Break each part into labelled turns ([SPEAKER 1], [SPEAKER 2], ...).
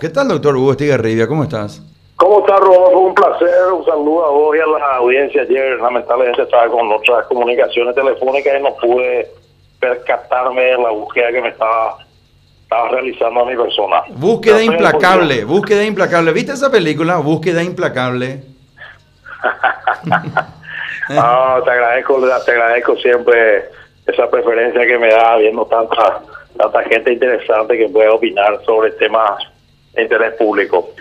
[SPEAKER 1] ¿Qué tal, doctor Hugo Estigarribia? ¿Cómo estás?
[SPEAKER 2] ¿Cómo estás, Rodolfo? Un placer. Un saludo a vos y a la audiencia. Ayer, lamentablemente, estaba con otras comunicaciones telefónicas y no pude percatarme de la búsqueda que me estaba, estaba realizando a mi persona.
[SPEAKER 1] Búsqueda implacable, búsqueda implacable. ¿Viste esa película? Búsqueda implacable.
[SPEAKER 2] te agradezco, te agradezco siempre esa preferencia que me da viendo tanta, tanta gente interesante que puede opinar sobre temas interés público.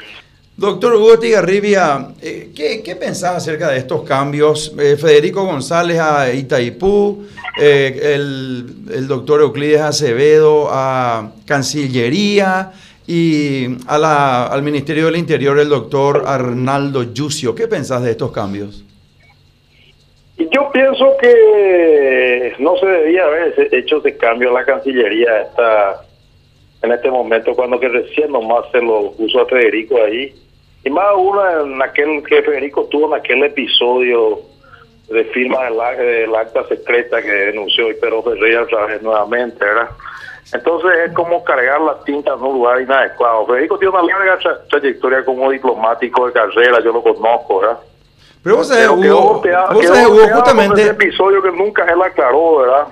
[SPEAKER 1] Doctor Hugo Tigarribia, eh, ¿qué, ¿qué, pensás acerca de estos cambios? Eh, Federico González a Itaipú, eh, el, el, doctor Euclides Acevedo a Cancillería y a la, al Ministerio del Interior el doctor Arnaldo Yucio. ¿Qué pensás de estos cambios?
[SPEAKER 2] Yo pienso que no se debía haber hecho ese cambio a la Cancillería esta en este momento, cuando que recién nomás se lo puso a Federico ahí. Y más uno en aquel que Federico tuvo en aquel episodio de firma del, acta secreta que denunció y Pedro Ferreira otra vez nuevamente, ¿verdad? Entonces es como cargar las tintas en un lugar inadecuado. Federico tiene una larga trayectoria como diplomático de carrera, yo lo conozco, ¿verdad?
[SPEAKER 1] Pero vos sabés, Hugo, vos sabés, Hugo justamente...
[SPEAKER 2] Ese episodio que nunca él aclaró, ¿verdad?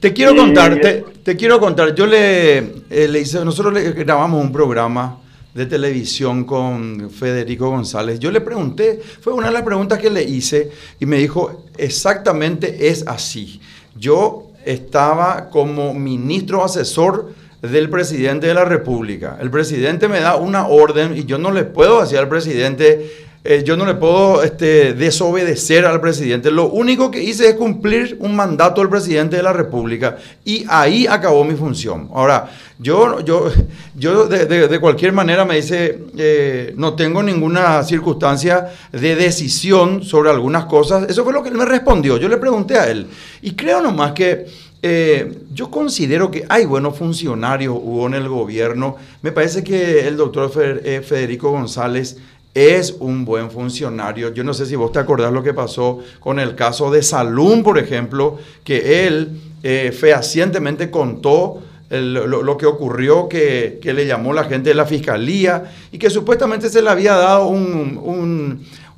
[SPEAKER 1] Te quiero contar, te, quiero contar. Yo le, eh, le hice, nosotros le grabamos un programa de televisión con Federico González. Yo le pregunté, fue una de las preguntas que le hice y me dijo, exactamente es así. Yo estaba como ministro asesor del presidente de la República. El presidente me da una orden y yo no le puedo decir al presidente, eh, yo no le puedo este, desobedecer al presidente. Lo único que hice es cumplir un mandato del presidente de la República y ahí acabó mi función. Ahora, yo, yo, yo de, cualquier manera me dice, eh, no tengo ninguna circunstancia de decisión sobre algunas cosas. Eso fue lo que él me respondió. Yo le pregunté a él. Y creo nomás que eh, yo considero que hay buenos funcionarios hubo en el gobierno. Me parece que el doctor Federico González es un buen funcionario. Yo no sé si vos te acordás lo que pasó con el caso de Salum, por ejemplo, que él eh, fehacientemente contó lo, que ocurrió, que, le llamó la gente de la fiscalía y que supuestamente se le había dado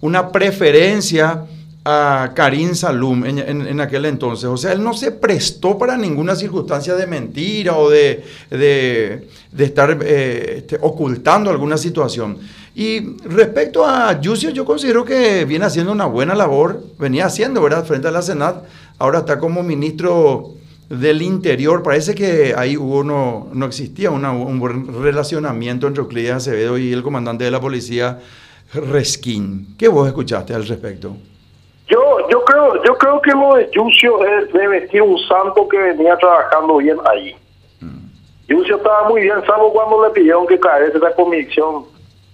[SPEAKER 1] una preferencia a Karim Salum en, aquel entonces. O sea, él no se prestó para ninguna circunstancia de mentira o de, estar eh, este, ocultando alguna situación. Y respecto a Yucio, yo considero que viene haciendo una buena labor, venía haciendo, ¿verdad?, frente a la Senat, ahora está como ministro del Interior. Parece que ahí hubo no, no existía un buen relacionamiento entre Euclides Acevedo y el comandante de la policía, Reskin. ¿Qué vos escuchaste al respecto?
[SPEAKER 2] Yo, yo creo, yo creo que lo de Yucio es de vestir un santo que venía trabajando bien ahí. Mm. Yucio estaba muy bien, salvo cuando le pidieron que caerse esa convicción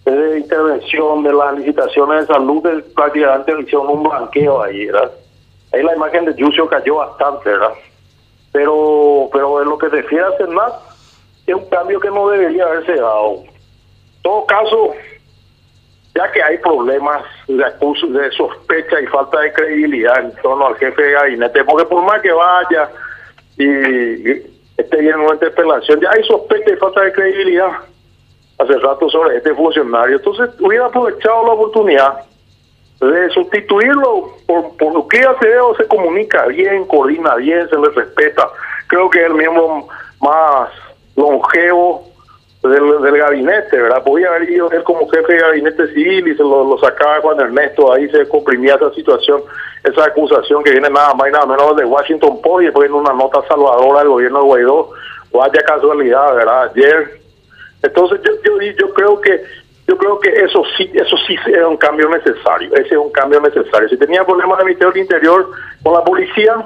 [SPEAKER 2] de intervención de las licitaciones de salud, prácticamente le hicieron un blanqueo ahí, ¿verdad? Ahí la imagen de Yucio cayó bastante, ¿verdad? Pero, pero en lo que se refiere a Senat, es un cambio que no debería haberse dado. En todo caso, ya que hay problemas de, de sospecha y falta de credibilidad en torno al jefe de gabinete, porque por más que vaya y esté bien en una interpelación, ya hay sospecha y falta de credibilidad hace rato sobre este funcionario. Entonces hubiera aprovechado la oportunidad de sustituirlo por, lo que Acevedo se comunica bien, coordina bien, se le respeta. Creo que es el miembro más longevo del, gabinete, ¿verdad? Podía haber ido él como jefe de gabinete civil y se lo, sacaba cuando Ernesto ahí se comprimía esa situación, esa acusación que viene nada más y nada menos de Washington Post y después en una nota salvadora del gobierno de Guaidó. Vaya casualidad, ¿verdad? Ayer entonces yo, yo, yo creo que yo creo que eso sí eso sí es un cambio necesario, ese es un cambio necesario. Si tenía problemas de Ministerio del Interior con la policía,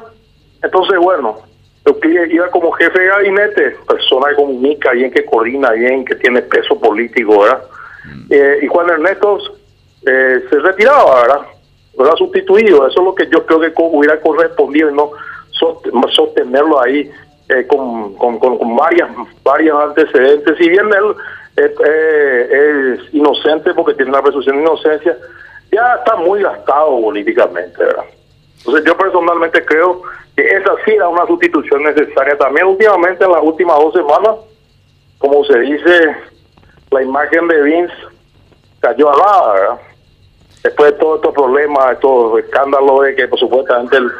[SPEAKER 2] entonces bueno, yo iba como jefe de gabinete, persona que comunica bien, que coordina bien, que tiene peso político, ¿verdad? Mm. Eh, y Juan Ernesto eh, se retiraba, ¿verdad? Era sustituido, eso es lo que yo creo que hubiera correspondido y no sostenerlo ahí eh, con, con, con, varias, varios antecedentes. Si bien él es inocente porque tiene una presunción de inocencia, ya está muy gastado políticamente, ¿verdad? Entonces yo personalmente creo que esa sí era una sustitución necesaria. También últimamente, en las últimas dos semanas, como se dice, la imagen de Vince cayó a nada, ¿verdad? Después de todos estos problemas, estos escándalos de que por supuestamente el,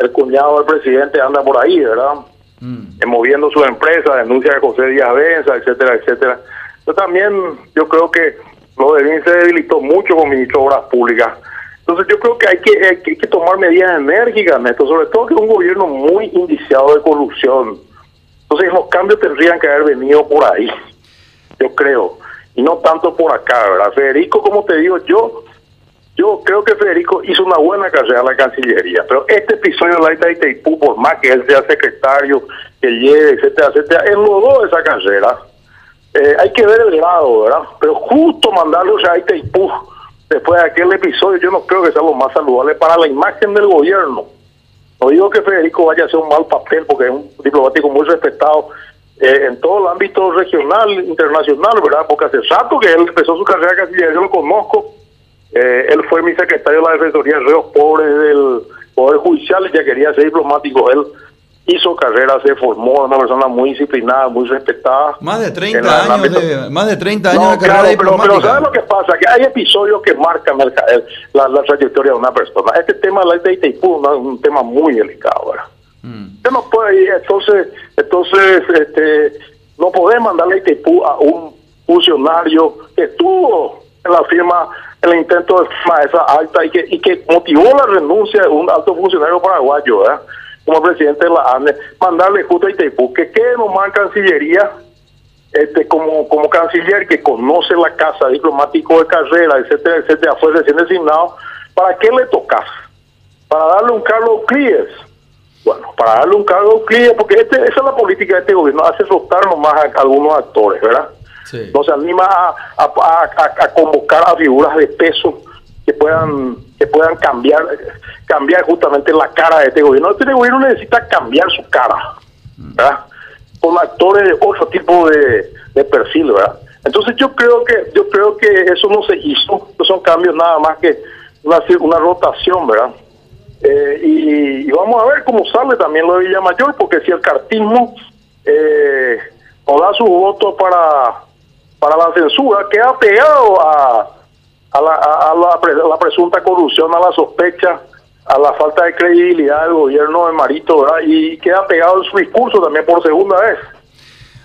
[SPEAKER 2] el cuñado del presidente anda por ahí, ¿verdad? Mm. moviendo su empresa, denuncia de José Díaz Benza, etcétera, etcétera. Yo también, yo creo que lo de Vince se debilitó mucho con ministro de Obras Públicas. Entonces yo creo que hay que, hay que tomar medidas enérgicas, sobre todo que es un gobierno muy indiciado de corrupción. Entonces los cambios tendrían que haber venido por ahí, yo creo, y no tanto por acá, ¿verdad? Federico, como te digo, yo yo creo que Federico hizo una buena carrera en la Cancillería, pero este episodio de la Itaipú, por más que él sea secretario, que lleve, etcétera, etcétera, enlodó esa carrera. Eh, hay que ver el grado, ¿verdad? Pero justo mandarlo a Itaipú después de aquel episodio, yo no creo que sea lo más saludable para la imagen del gobierno. No digo que Federico vaya a hacer un mal papel, porque es un diplomático muy respetado eh, en todo el ámbito regional, internacional, ¿verdad? Porque hace rato que él empezó su carrera Cancillería, yo lo conozco eh, él fue mi secretario de la Defensoría de Reos Pobres del Poder Judicial y ya quería ser diplomático. Él hizo carrera, se formó, una persona muy disciplinada, muy respetada.
[SPEAKER 1] Más de 30 años, de, más de 30 años de carrera
[SPEAKER 2] diplomática. Pero, pero ¿sabes lo que pasa? Que hay episodios que marcan la, la, trayectoria de una persona. Este tema de la de es un tema muy delicado, ¿verdad? Mm. No puede ir, entonces, entonces este, no puede mandarle Itaipú a un funcionario que estuvo en la firma el intento de esa alta y que, y que motivó la renuncia de un alto funcionario paraguayo, como presidente de la ANE, mandarle justo a Itaipú que quede nomás en Cancillería este, como, como canciller que conoce la casa, diplomático de carrera, etcétera, etcétera, fue recién designado, ¿para qué le tocas? Para darle un cargo a Clíes. Bueno, para darle un cargo a Clíes, porque este, esa es la política de este gobierno, hace rotar nomás a algunos actores, ¿verdad? no se anima a, convocar a figuras de peso que puedan que puedan cambiar cambiar justamente la cara de este gobierno. Este gobierno necesita cambiar su cara, ¿verdad? Con actores de otro tipo de, de perfil, ¿verdad? Entonces yo creo que yo creo que eso no se hizo, no son cambios nada más que una, una rotación, ¿verdad? Eh, y, vamos a ver cómo sale también lo de Villamayor, porque si el cartismo eh, da su voto para para la censura queda pegado a, a, la, a la, presunta corrupción, a la sospecha, a la falta de credibilidad del gobierno de Marito, ¿verdad? Y queda pegado en su discurso también por segunda vez.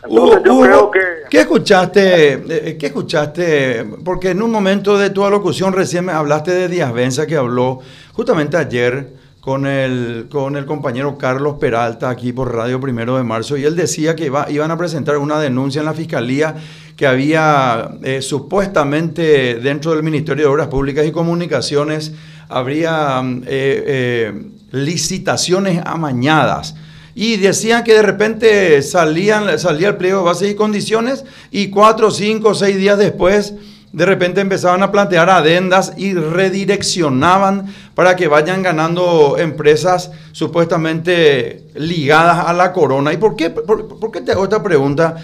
[SPEAKER 1] Entonces, yo creo que... ¿Qué escuchaste? Eh, ¿Qué escuchaste? Porque en un momento de tu alocución recién me hablaste de Díaz Benza que habló justamente ayer con el, con el compañero Carlos Peralta aquí por Radio Primero de Marzo y él decía que iba, iban a presentar una denuncia en la Fiscalía que había eh, supuestamente dentro del Ministerio de Obras Públicas y Comunicaciones habría eh, eh, licitaciones amañadas. Y decían que de repente salían, salía el pliego de bases y condiciones y cuatro, cinco, seis días después de repente empezaban a plantear adendas y redireccionaban para que vayan ganando empresas supuestamente ligadas a la corona. ¿Y por qué, por qué te hago esta pregunta?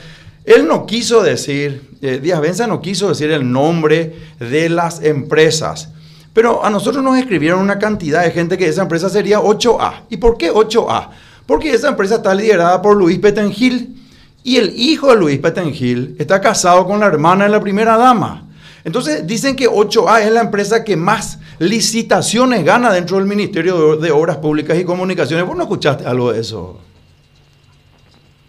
[SPEAKER 1] Él no quiso decir, eh, Díaz Benza no quiso decir el nombre de las empresas. Pero a nosotros nos escribieron una cantidad de gente que esa empresa sería 8A. ¿Y por qué 8A? Porque esa empresa está liderada por Luis Petengil y el hijo de Luis Petengil está casado con la hermana de la primera dama. Entonces dicen que 8A es la empresa que más licitaciones gana dentro del Ministerio de Obras Públicas y Comunicaciones. ¿Vos no escuchaste algo de eso?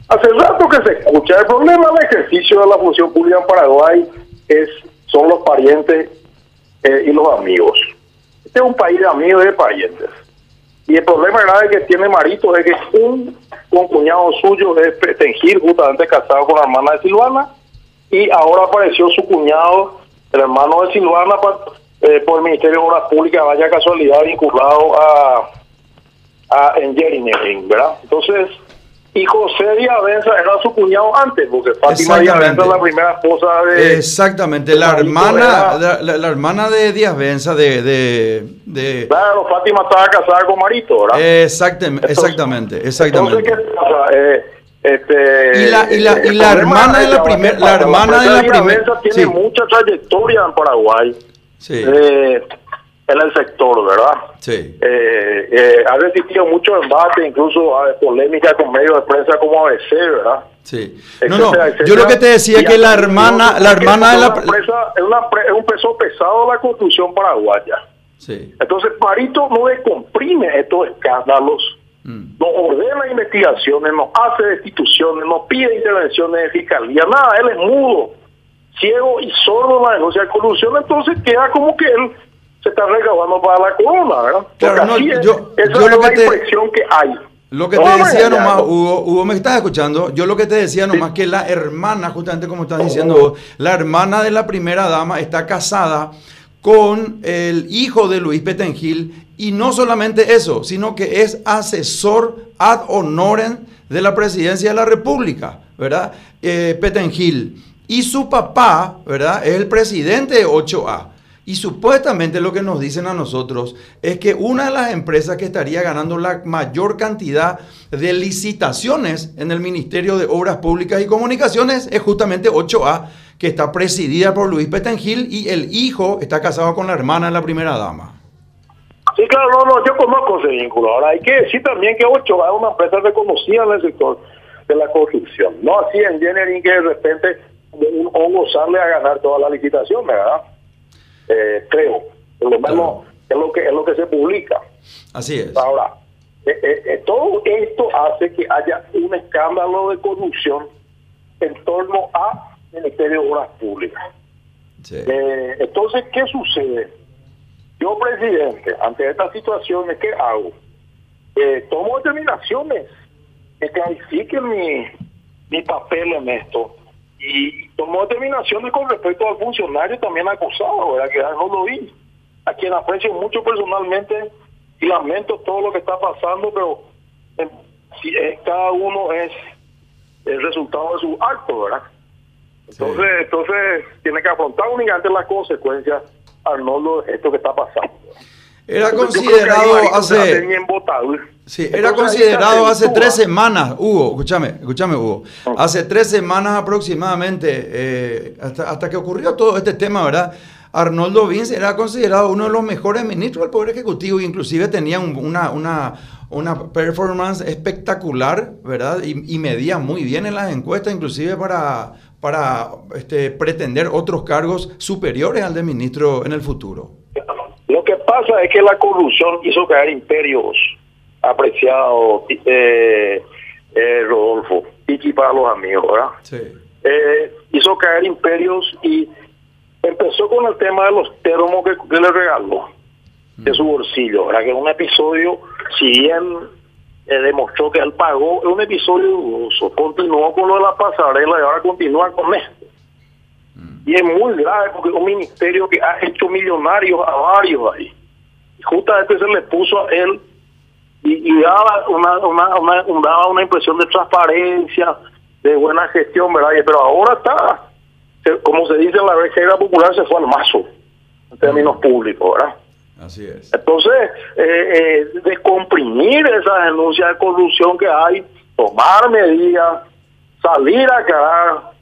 [SPEAKER 2] Hace rato que se escucha. El problema del ejercicio de la función pública en Paraguay es son los parientes eh, y los amigos. Este es un país de amigos y de parientes. Y el problema grave que tiene Marito es que un, cuñado suyo es Tengir, justamente casado con la hermana de Silvana, y ahora apareció su cuñado, el hermano de Silvana, eh, por el Ministerio de Obras Públicas, vaya casualidad, vinculado a, a engineering, ¿verdad? Entonces, y José Díaz Benza era su cuñado antes, porque Fátima Díaz Benza es la primera esposa de...
[SPEAKER 1] Exactamente, la hermana, la, hermana de Díaz Benza de, de,
[SPEAKER 2] Claro, Fátima estaba casada con Marito, ¿verdad?
[SPEAKER 1] Exactamente, exactamente, exactamente.
[SPEAKER 2] Entonces, ¿qué pasa? Eh, este,
[SPEAKER 1] y la, y la, y la hermana de la primera... La hermana de la primera...
[SPEAKER 2] tiene mucha trayectoria en Paraguay.
[SPEAKER 1] Sí.
[SPEAKER 2] Eh, en el sector, ¿verdad?
[SPEAKER 1] Sí.
[SPEAKER 2] Eh, eh, ha resistido mucho embate, incluso a polémica con medios de prensa como ABC, ¿verdad?
[SPEAKER 1] Sí. No, no, yo lo que te decía es que la hermana, la hermana de la...
[SPEAKER 2] Empresa, es, una, es un peso pesado la constitución paraguaya. Sí. Entonces, Parito no descomprime estos escándalos, mm. no ordena investigaciones, no hace destituciones, no pide intervenciones de fiscalía, nada, él es mudo, ciego y sordo en la denuncia de corrupción, entonces queda como que él se está recaudando para la corona, ¿verdad?
[SPEAKER 1] Claro, no, yo, esa es la impresión que hay. Lo que te decía nomás, Hugo, Hugo, me estás escuchando. Yo lo que te decía nomás que la hermana, justamente como estás diciendo la hermana de la primera dama está casada con el hijo de Luis Petengil y no solamente eso, sino que es asesor ad honorem de la presidencia de la República, ¿verdad? Eh, Petengil. Y su papá, ¿verdad? Es el presidente de 8A. Y supuestamente lo que nos dicen a nosotros es que una de las empresas que estaría ganando la mayor cantidad de licitaciones en el Ministerio de Obras Públicas y Comunicaciones es justamente 8A, que está presidida por Luis Petengil y el hijo está casado con la hermana de la primera dama.
[SPEAKER 2] Sí, claro, no, no, yo conozco ese vínculo. Ahora hay que decir también que 8A es una empresa reconocida en el sector de la construcción. No así en Engineering que de repente un hongo sale a ganar toda la licitación, ¿verdad? Eh, creo. Por lo menos es lo que es lo que se publica.
[SPEAKER 1] Así es.
[SPEAKER 2] Ahora, eh, eh, todo esto hace que haya un escándalo de corrupción en torno a Ministerio de Obras Públicas. entonces, ¿qué sucede? Yo, presidente, ante estas situaciones, ¿qué hago? tomo determinaciones que clarifiquen mi, mi papel en esto y tomó determinaciones con respecto al funcionario también acusado, ¿verdad? que no lo vi, a quien aprecio mucho personalmente y lamento todo lo que está pasando, pero eh, si cada uno es el resultado de su acto, ¿verdad? Entonces, entonces tiene que afrontar únicamente las consecuencias, Arnoldo, de esto que está pasando.
[SPEAKER 1] Era considerado hace... Sí, era considerado hace tres semanas, Hugo, escúchame, escúchame Hugo, hace tres semanas aproximadamente, eh, hasta, que ocurrió todo este tema, ¿verdad? Arnoldo Vince era considerado uno de los mejores ministros del Poder Ejecutivo, inclusive tenía una, una, una performance espectacular, ¿verdad? Y, medía muy bien en las encuestas, inclusive para, para este, pretender otros cargos superiores al de ministro en el futuro.
[SPEAKER 2] Lo que pasa es que la corrupción hizo caer imperios apreciado eh, eh, Rodolfo, y para los amigos, ¿verdad? Sí. Eh, hizo caer imperios y empezó con el tema de los termos que, le regaló de su bolsillo, ¿verdad? Que es un episodio, si bien eh, demostró que él pagó, es un episodio dudoso, continuó con lo de la pasarela y ahora continúa con esto. Y es muy grave porque es un ministerio que ha hecho millonarios a varios ahí. Y justamente se le puso a él y, daba una, una, daba una impresión de transparencia, de buena gestión, ¿verdad? Pero ahora está, como se dice en la reserva popular, se fue al mazo, en términos públicos, ¿verdad?
[SPEAKER 1] Así es.
[SPEAKER 2] Entonces, eh, eh, descomprimir esa denuncia de corrupción que hay, tomar medidas, salir a aclarar,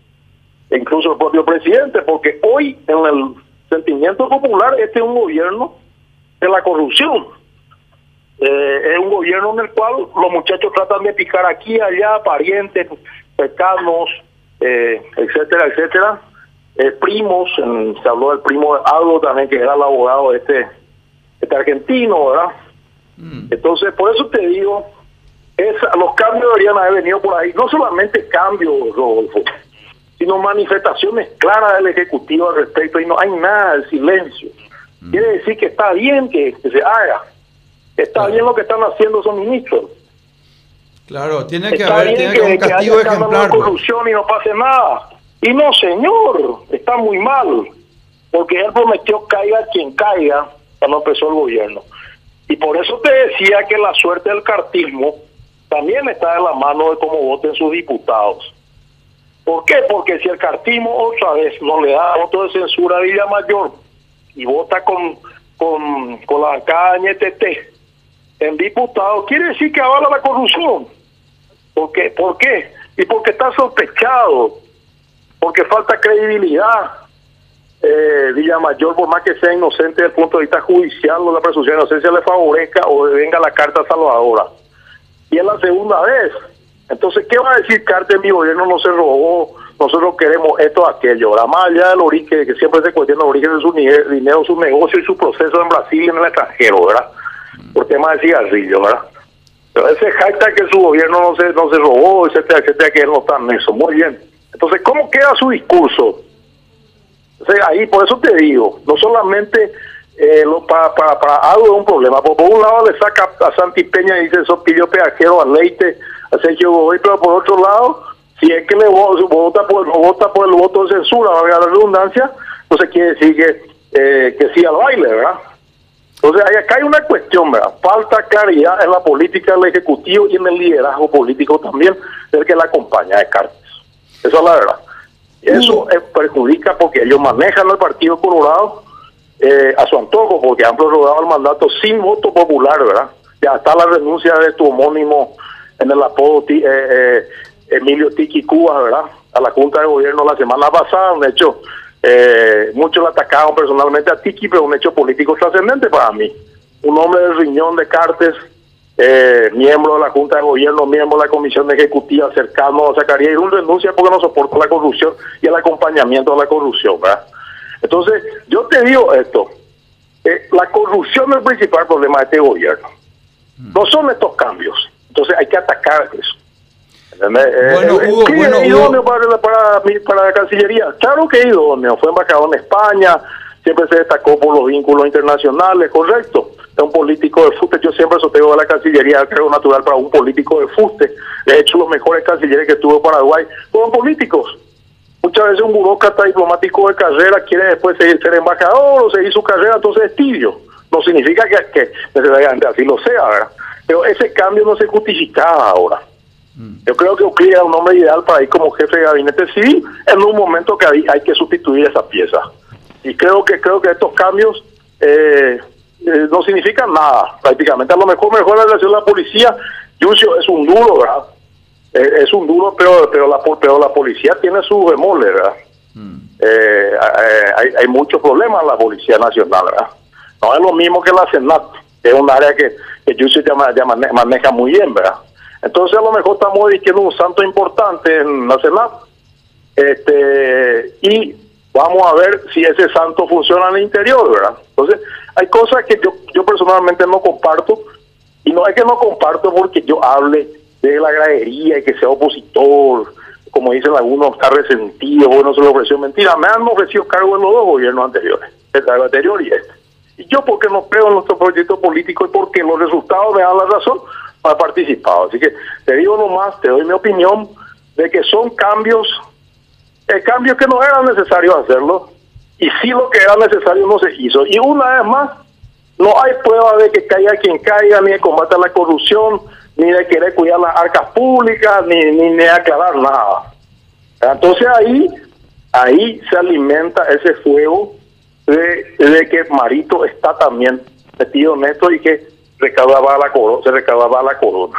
[SPEAKER 2] incluso el propio presidente, porque hoy en el sentimiento popular este es un gobierno de la corrupción. Eh, es un gobierno en el cual los muchachos tratan de picar aquí, allá, parientes, pecados, eh, etcétera, etcétera. Eh, primos, se habló del primo de Aldo también, que era el abogado de este, este argentino, ¿verdad? Mm. Entonces, por eso te digo, es, los cambios deberían haber venido por ahí. No solamente cambios, Rodolfo, sino manifestaciones claras del Ejecutivo al respecto y no hay nada, de silencio. Mm. Quiere decir que está bien que se haga, Está bien lo que están haciendo esos ministros.
[SPEAKER 1] Claro, tiene que haber tiene que, un castigo que ejemplar.
[SPEAKER 2] Pues. corrupción y no pase nada. Y no, señor, está muy mal. Porque él prometió caiga quien caiga cuando empezó el gobierno. Y por eso te decía que la suerte del cartismo también está en la mano de cómo voten sus diputados. ¿Por qué? Porque si el cartismo otra vez no le da voto de censura a Villa Mayor y vota con, con, con la bancada de en diputado, quiere decir que avala la corrupción. ¿Por qué? ¿Por qué? Y porque está sospechado, porque falta credibilidad. Eh, Villamayor, por más que sea inocente desde el punto de vista judicial o la presunción de inocencia le favorezca o venga la carta salvadora. Y es la segunda vez Entonces, ¿qué va a decir Carter? Mi gobierno no se robó, nosotros queremos esto, aquello. ¿verdad? Más allá del origen, que siempre se cuestiona el origen de su dinero, su negocio y su proceso en Brasil y en el extranjero, ¿verdad? Por tema de cigarrillo, ¿verdad? Pero ese hashtag que su gobierno no se, no se robó, etcétera, etcétera, que no está en eso. Muy bien. Entonces, ¿cómo queda su discurso? ahí, por eso te digo, no solamente eh, lo, para, para, para algo es un problema. Por, un lado le saca a Santi Peña y dice eso pidió peajero a Leite, a Sergio Godoy, pero por otro lado, si es que le vota por, vota por el voto de censura, valga la redundancia, entonces quiere decir eh, que sí al baile, ¿verdad? Entonces, acá hay una cuestión, ¿verdad? Falta claridad en la política del Ejecutivo y en el liderazgo político también del que la acompaña de Cartes. Esa es la verdad. Eso perjudica porque ellos manejan el Partido Colorado eh, a su antojo, porque han prorrogado el mandato sin voto popular, ¿verdad? Ya está la renuncia de tu homónimo en el apodo eh, eh, Emilio Tiki Cuba, ¿verdad? A la Junta de Gobierno la semana pasada, un hecho, muchos lo atacaron personalmente a Tiki, pero un hecho político trascendente para mí. Un hombre del riñón de Cartes, eh, miembro de la Junta de Gobierno, miembro de la Comisión Ejecutiva cercano a Zacarías y un renuncia porque no soporta la corrupción y el acompañamiento de la corrupción. ¿verdad? Entonces, yo te digo esto, eh, la corrupción es el principal problema de este gobierno. No son estos cambios. Entonces hay que atacar eso. Bueno, eh, Hugo, bueno, idóneo Para, para, para, la Cancillería? Claro que idóneo. Fue embajador en España, siempre se destacó por los vínculos internacionales, correcto es un político de fuste. Yo siempre sostego de la Cancillería, creo natural para un político de fuste. De hecho, los mejores cancilleres que tuvo Paraguay fueron políticos. Muchas veces un burócrata diplomático de carrera quiere después seguir, ser embajador o seguir su carrera, entonces es tibio. No significa que, que necesariamente así lo sea, ¿verdad? Pero ese cambio no se justificaba ahora. Mm. Yo creo que Euclid era un hombre ideal para ir como jefe de gabinete civil en un momento que hay, hay que sustituir esa pieza. Y creo que creo que estos cambios eh, eh, no significa nada, prácticamente. A lo mejor mejor la relación de la policía. Yuncio es un duro, ¿verdad? Eh, es un duro, pero pero la, pero la policía tiene su bemoles, ¿verdad? Mm. Eh, hay, hay muchos problemas en la Policía Nacional, ¿verdad? No es lo mismo que la Senat, que es un área que, que Yuncio ya, maneja muy bien, ¿verdad? Entonces a lo mejor estamos diciendo un santo importante en la Senat. Este, y vamos a ver si ese santo funciona en el interior, ¿verdad? Entonces, hay cosas que yo, yo personalmente no comparto, y no es que no comparto porque yo hable de la gradería y que sea opositor, como dicen algunos, está resentido, bueno, se lo ofreció mentira. Me han ofrecido cargo en los dos gobiernos anteriores, el anterior y este. Y yo porque no creo en nuestro proyecto político y porque los resultados me dan la razón, he participado. Así que te digo nomás, te doy mi opinión de que son cambios el cambio que no era necesario hacerlo y si lo que era necesario no se hizo. Y una vez más, no hay prueba de que caiga quien caiga, ni de combate a la corrupción, ni de querer cuidar las arcas públicas, ni, ni, de aclarar nada. Entonces ahí, ahí se alimenta ese fuego de, de que Marito está también metido en esto y que recaudaba la se recaudaba la corona.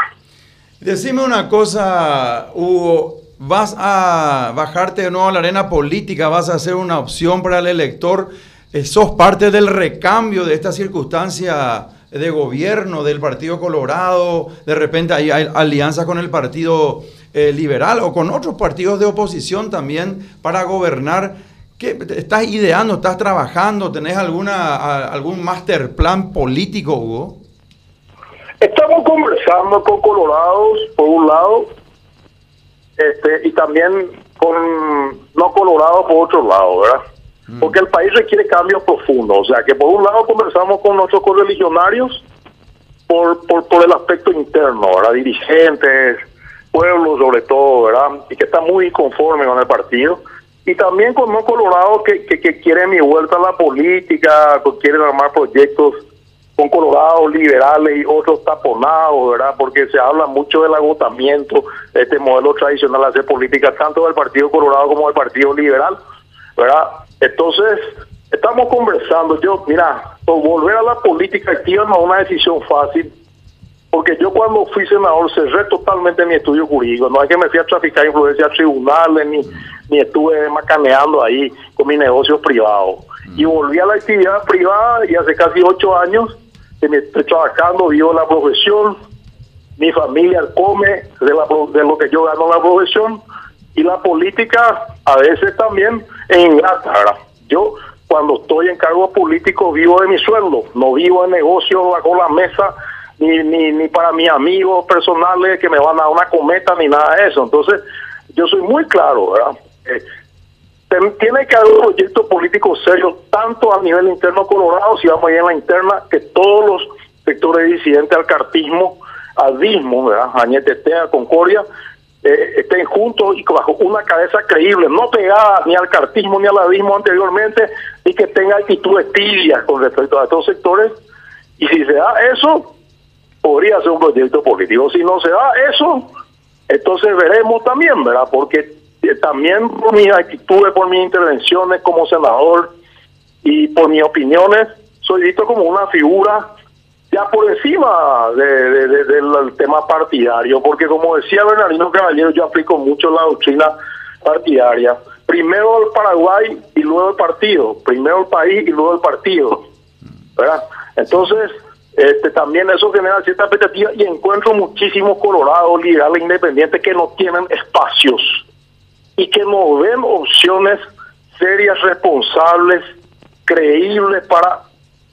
[SPEAKER 1] Decime una cosa, Hugo, vas a bajarte de nuevo a la arena política, vas a ser una opción para el elector, eh, sos parte del recambio de esta circunstancia de gobierno del Partido Colorado, de repente hay, alianzas con el Partido eh, Liberal o con otros partidos de oposición también para gobernar. ¿Qué, ¿Estás ideando, estás trabajando, tenés alguna, algún master plan político, Hugo?
[SPEAKER 2] Estamos conversando con Colorados, por un lado, este, y también con no Colorado por otro lado, ¿verdad? Mm. Porque el país requiere cambios profundos. O sea, que por un lado conversamos con nuestros correligionarios por, por, por el aspecto interno, ¿verdad? Dirigentes, pueblos sobre todo, ¿verdad? Y que están muy conformes con el partido. Y también con no Colorado que, que, que quieren mi vuelta a la política, que quieren armar proyectos con colorados liberales y otros taponados, ¿verdad? Porque se habla mucho del agotamiento de este modelo tradicional de hacer política, tanto del Partido Colorado como del Partido Liberal, ¿verdad? Entonces, estamos conversando. Yo, mira, volver a la política activa no es una decisión fácil, porque yo cuando fui senador cerré totalmente mi estudio jurídico. No es que me fui a traficar influencia a tribunales, ni, ni estuve macaneando ahí con mis negocios privados. Y volví a la actividad privada y hace casi ocho años estoy trabajando, vivo la profesión, mi familia come de, la, de lo que yo gano la profesión y la política a veces también en ingrata. Yo cuando estoy en cargo político vivo de mi sueldo, no vivo en negocio bajo la mesa ni, ni, ni para mis amigos personales que me van a una cometa ni nada de eso. Entonces, yo soy muy claro, ¿verdad? Tiene que haber un proyecto político serio, tanto a nivel interno colorado, si vamos a ir en la interna, que todos los sectores disidentes al cartismo, al dismo, ¿verdad? a Concordia, eh, estén juntos y bajo una cabeza creíble, no pegada ni al cartismo ni al abismo anteriormente, y que tenga actitudes tibias con respecto a estos sectores. Y si se da eso, podría ser un proyecto político. Si no se da eso, entonces veremos también, ¿verdad? Porque también por mis actitudes, por mis intervenciones como senador y por mis opiniones, soy visto como una figura ya por encima del tema partidario, porque como decía Bernardino Caballero, yo aplico mucho la doctrina partidaria. Primero el Paraguay y luego el partido, primero el país y luego el partido. ¿verdad? Entonces, este, también eso genera cierta expectativa y encuentro muchísimos colorados, liberales, independientes que no tienen espacios y que no ven opciones serias, responsables, creíbles para,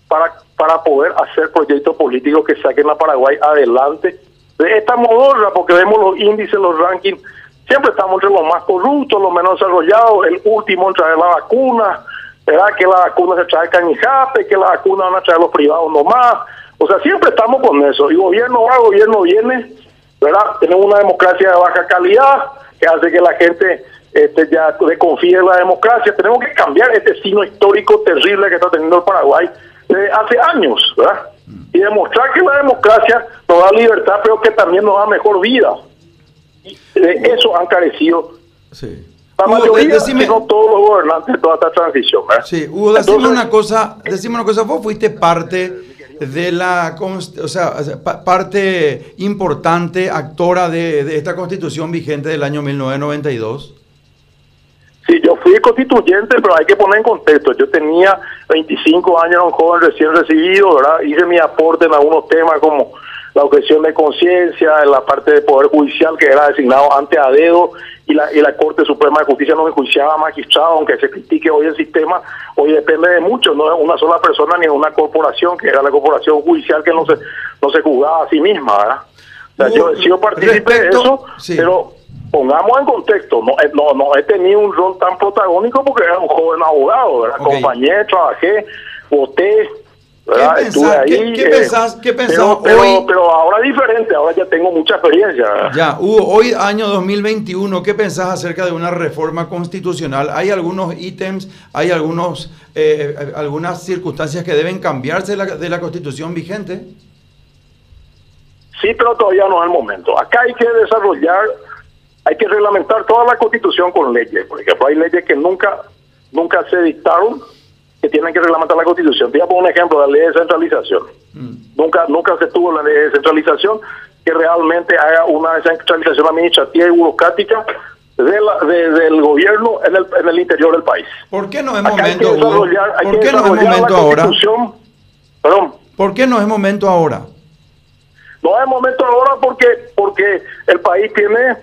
[SPEAKER 2] para, para poder hacer proyectos políticos que saquen a Paraguay adelante. De esta modorra, porque vemos los índices, los rankings, siempre estamos entre los más corruptos, los menos desarrollados, el último en traer la vacuna, ¿verdad? que la vacuna se trae cañijape, que la vacuna van a traer los privados nomás. O sea, siempre estamos con eso. Y gobierno va, gobierno viene, ¿verdad? Tenemos una democracia de baja calidad que hace que la gente este, ya desconfíe en la democracia. Tenemos que cambiar este signo histórico terrible que está teniendo el Paraguay hace años, ¿verdad? Y demostrar que la democracia nos da libertad, pero que también nos da mejor vida. Y de eso han carecido. Sí. La mayoría, decime, no todos los gobernantes de toda esta transición. ¿verdad?
[SPEAKER 1] Sí, Hugo, decime una cosa, decime una cosa, vos fuiste parte de la, o sea, parte importante, actora de, de esta constitución vigente del año 1992.
[SPEAKER 2] Sí, yo fui constituyente, pero hay que poner en contexto. Yo tenía 25 años, un joven recién recibido, ¿verdad? Hice mi aporte en algunos temas como la objeción de conciencia, en la parte de Poder Judicial que era designado ante a dedo y la, y la Corte Suprema de Justicia no enjuiciaba a magistrado, aunque se critique hoy el sistema, hoy depende de mucho, no es una sola persona ni una corporación, que era la corporación judicial que no se, no se juzgaba a sí misma, ¿verdad? O sea, yo he sido partícipe de eso, pero pongamos en contexto, no, eh, no, no he tenido un rol tan protagónico porque era un joven abogado, ¿verdad? Acompañé, trabajé, voté, ¿verdad?
[SPEAKER 1] ¿Qué Estuve ahí. ¿Qué, qué, pensás,
[SPEAKER 2] pero, hoy? Pero, ahora es diferente, ahora ya tengo mucha experiencia.
[SPEAKER 1] Ya, Hugo, hoy año 2021, ¿qué pensás acerca de una reforma constitucional? ¿Hay algunos ítems, hay algunos, eh, eh, algunas circunstancias que deben cambiarse de la, de la constitución vigente?
[SPEAKER 2] Sí, pero todavía no es el momento. Acá hay que desarrollar hay que reglamentar toda la constitución con leyes. Por ejemplo, hay leyes que nunca nunca se dictaron que tienen que reglamentar la constitución. Te voy a poner un ejemplo, la ley de centralización. Mm. Nunca nunca se tuvo la ley de centralización que realmente haga una descentralización administrativa y burocrática de la, del gobierno en el, en el interior del país.
[SPEAKER 1] ¿Por qué no es momento, ¿Por qué no es momento ahora?
[SPEAKER 2] Perdón.
[SPEAKER 1] ¿Por qué no es momento ahora?
[SPEAKER 2] No es momento ahora porque porque el país tiene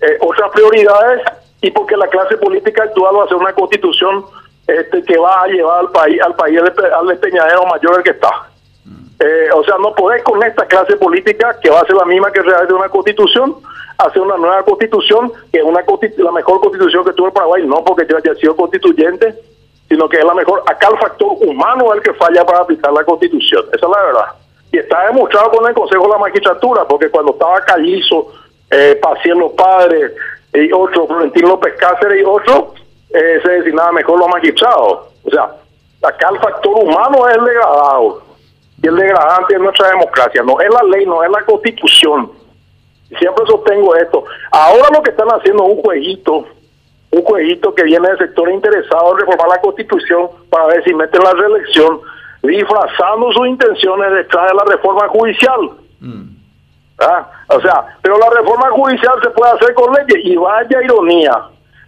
[SPEAKER 2] eh, otras prioridades y porque la clase política actual va a hacer una constitución este, que va a llevar al país al país al despeñadero mayor del que está. Eh, o sea, no podés con esta clase política que va a ser la misma que de una constitución, hacer una nueva constitución, que es una la mejor constitución que tuvo el Paraguay, no porque yo haya sido constituyente, sino que es la mejor. Acá el factor humano es el que falla para aplicar la constitución, esa es la verdad. Y está demostrado con el Consejo de la Magistratura, porque cuando estaba Callizo eh, Los Padres y otro, Florentino López Cáceres y otro, eh, se designaba mejor los magistrados. O sea, acá el factor humano es el degradado. Y el degradante es nuestra democracia, no es la ley, no es la constitución. Siempre sostengo esto. Ahora lo que están haciendo es un jueguito, un jueguito que viene del sector interesado en reformar la constitución para ver si meten la reelección, disfrazando sus intenciones detrás de la reforma judicial. Mm. ¿Ah? O sea, pero la reforma judicial se puede hacer con leyes y vaya ironía.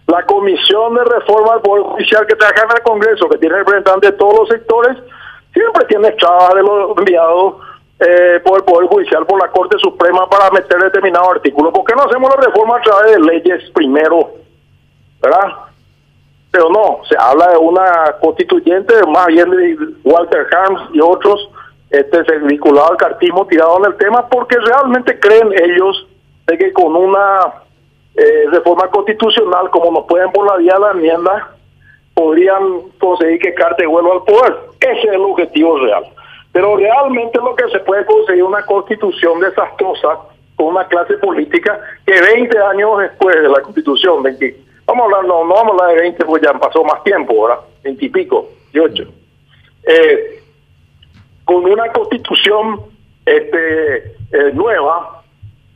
[SPEAKER 2] La Comisión de Reforma del Poder Judicial que trabaja en el Congreso, que tiene representantes de todos los sectores, siempre tiene trabas de los enviados eh, por el Poder Judicial, por la Corte Suprema para meter determinado artículo. ¿Por qué no hacemos la reforma a través de leyes primero? ¿Verdad? Pero no, se habla de una constituyente, más bien de Walter Harms y otros, este vinculado al cartismo tirado en el tema, porque realmente creen ellos de que con una eh, reforma constitucional, como nos pueden por la enmienda, podrían conseguir que Carte vuelva al poder. Ese es el objetivo real. Pero realmente lo que se puede conseguir una constitución desastrosa con una clase política que 20 años después de la constitución, 20, vamos a hablar, no, no vamos a hablar de 20 porque ya pasó más tiempo, ¿verdad? 20 y pico, 18. Eh, con una constitución este, eh, nueva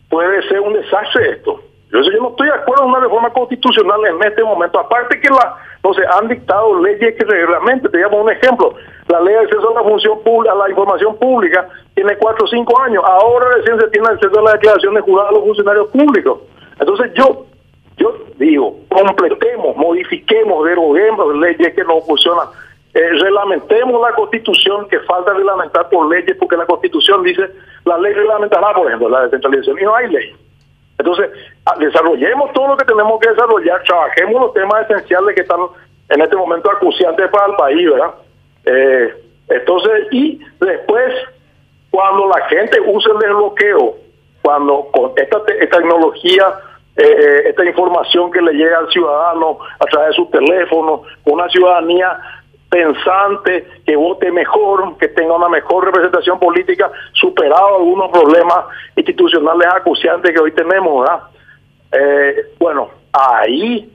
[SPEAKER 2] puede ser un desastre esto. Yo, no estoy de acuerdo en una reforma constitucional en este momento. Aparte que la, no se han dictado leyes que realmente, te llamo un ejemplo, la ley de acceso a la función pública, a la información pública, tiene cuatro o cinco años. Ahora recién se tiene acceso a la declaración de jurado a los funcionarios públicos. Entonces yo, yo digo, completemos, modifiquemos, deroguemos leyes que no funcionan. Eh, reglamentemos la constitución que falta reglamentar por leyes porque la constitución dice la ley reglamentará por ejemplo la descentralización y no hay ley. Entonces ah, desarrollemos todo lo que tenemos que desarrollar trabajemos los temas esenciales que están en este momento acuciantes para el país verdad eh, entonces, y después, cuando la gente use el desbloqueo, cuando con esta, tecnología, eh, eh, esta información que le llega al ciudadano a través de su teléfono, una ciudadanía pensante, que vote mejor, que tenga una mejor representación política, superado algunos problemas institucionales acuciantes que hoy tenemos, ¿verdad? bueno, ahí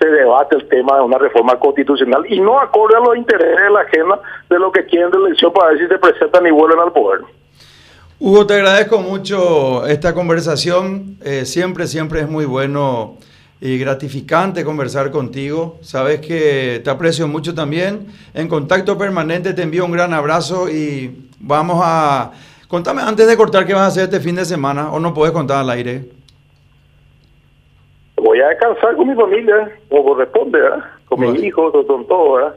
[SPEAKER 2] se debate el tema de una reforma constitucional y no acorde a los intereses de la agenda de lo que quieren de elección para ver si se presentan y vuelven al poder.
[SPEAKER 1] Hugo, te agradezco mucho esta conversación. Eh, siempre, siempre es muy bueno y gratificante conversar contigo. Sabes que te aprecio mucho también. En contacto permanente te envío un gran abrazo y vamos a... Contame antes de cortar qué vas a hacer este fin de semana o no puedes contar al aire
[SPEAKER 2] voy a descansar con mi familia, como corresponde, ¿verdad? Con mis hijos, con todo, ¿verdad?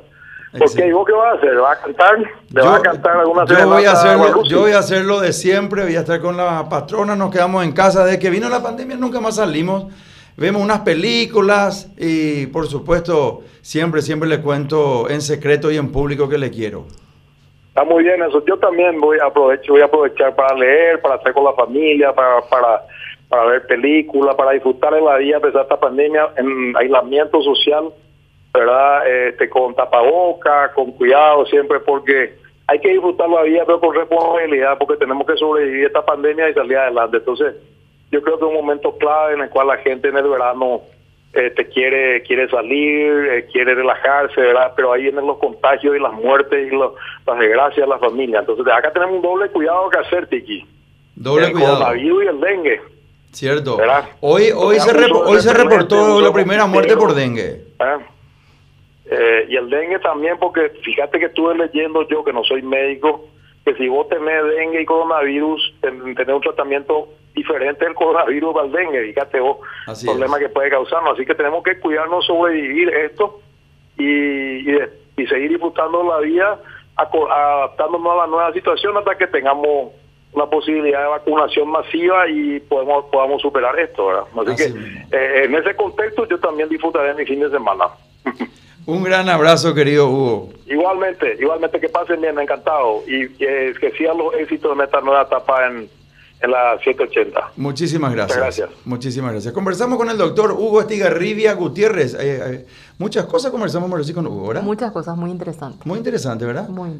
[SPEAKER 2] Porque ¿y vos qué vas a hacer? ¿Vas a cantar? ¿Le vas a cantar alguna
[SPEAKER 1] yo voy a hacerlo, Yo voy a hacer lo de siempre, voy a estar con la patrona, nos quedamos en casa. Desde que vino la pandemia nunca más salimos. Vemos unas películas y por supuesto siempre, siempre le cuento en secreto y en público que le quiero.
[SPEAKER 2] Está muy bien eso. Yo también voy a aprovechar, voy a aprovechar para leer, para estar con la familia, para, para para ver películas, para disfrutar en la vida a pesar de esta pandemia, en aislamiento social, ¿verdad? Este, con tapaboca, con cuidado siempre, porque hay que disfrutar la vida, pero con responsabilidad, porque tenemos que sobrevivir esta pandemia y salir adelante. Entonces, yo creo que es un momento clave en el cual la gente en el verano este, quiere quiere salir, eh, quiere relajarse, ¿verdad? Pero ahí vienen los contagios y las muertes y las desgracias de la familia. Entonces, acá tenemos un doble cuidado que hacer, Tiki.
[SPEAKER 1] Doble el cuidado.
[SPEAKER 2] coronavirus y el dengue.
[SPEAKER 1] Cierto. Hoy, hoy, se, hoy se reportó la primera muerte por dengue.
[SPEAKER 2] ¿Eh? Eh, y el dengue también, porque fíjate que estuve leyendo yo, que no soy médico, que si vos tenés dengue y coronavirus, tenés un tratamiento diferente del coronavirus al dengue, fíjate vos, el problema que puede causarnos. Así que tenemos que cuidarnos, sobrevivir esto y, y seguir disfrutando la vida, adaptándonos a la nueva situación hasta que tengamos una posibilidad de vacunación masiva y podemos podamos superar esto, ¿verdad? Así, que eh, en ese contexto yo también disfrutaré mi fin de semana.
[SPEAKER 1] Un gran abrazo, querido Hugo.
[SPEAKER 2] Igualmente, igualmente que pasen bien, encantado. Y que, que sigan los éxitos en esta nueva etapa en, en la 780.
[SPEAKER 1] Muchísimas gracias. gracias. Muchísimas gracias. Conversamos con el doctor Hugo Estigarribia Gutiérrez. Eh, eh, muchas cosas conversamos con Hugo, ¿verdad?
[SPEAKER 3] Muchas cosas muy interesantes.
[SPEAKER 1] Muy interesante, ¿verdad?
[SPEAKER 3] Muy interesante.